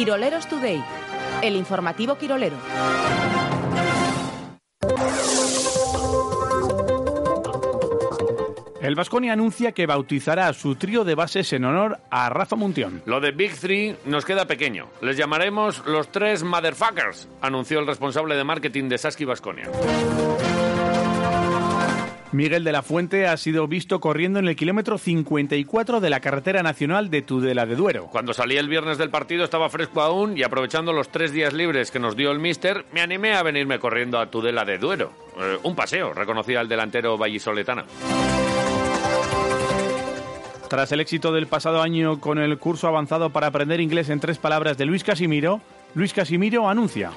Quiroleros Today, el informativo Quirolero. El Vasconia anuncia que bautizará a su trío de bases en honor a Rafa Muntión. Lo de Big Three nos queda pequeño. Les llamaremos los tres motherfuckers, anunció el responsable de marketing de Saski Vasconia. Miguel de la Fuente ha sido visto corriendo en el kilómetro 54 de la carretera nacional de Tudela de Duero. Cuando salí el viernes del partido estaba fresco aún y aprovechando los tres días libres que nos dio el míster, me animé a venirme corriendo a Tudela de Duero. Eh, un paseo, reconocía el delantero vallisoletano. Tras el éxito del pasado año con el curso avanzado para aprender inglés en tres palabras de Luis Casimiro, Luis Casimiro anuncia.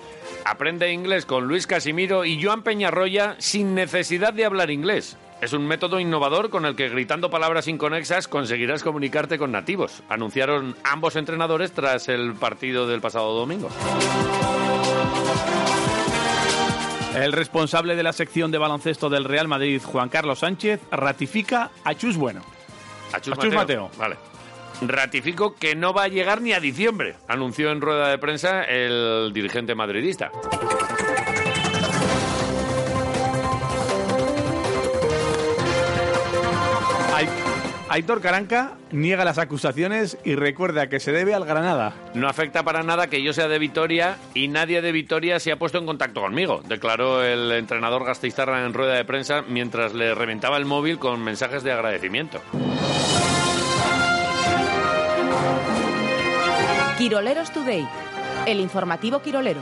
Aprende inglés con Luis Casimiro y Joan Peñarroya sin necesidad de hablar inglés. Es un método innovador con el que gritando palabras inconexas conseguirás comunicarte con nativos, anunciaron ambos entrenadores tras el partido del pasado domingo. El responsable de la sección de baloncesto del Real Madrid, Juan Carlos Sánchez, ratifica a Chus Bueno. A Chus, A Chus Mateo. Vale. Ratifico que no va a llegar ni a diciembre, anunció en rueda de prensa el dirigente madridista. Ai- Aitor Caranca niega las acusaciones y recuerda que se debe al Granada. No afecta para nada que yo sea de Vitoria y nadie de Vitoria se ha puesto en contacto conmigo, declaró el entrenador Gasteiztarra en rueda de prensa mientras le reventaba el móvil con mensajes de agradecimiento. Quiroleros Today, el informativo Quirolero.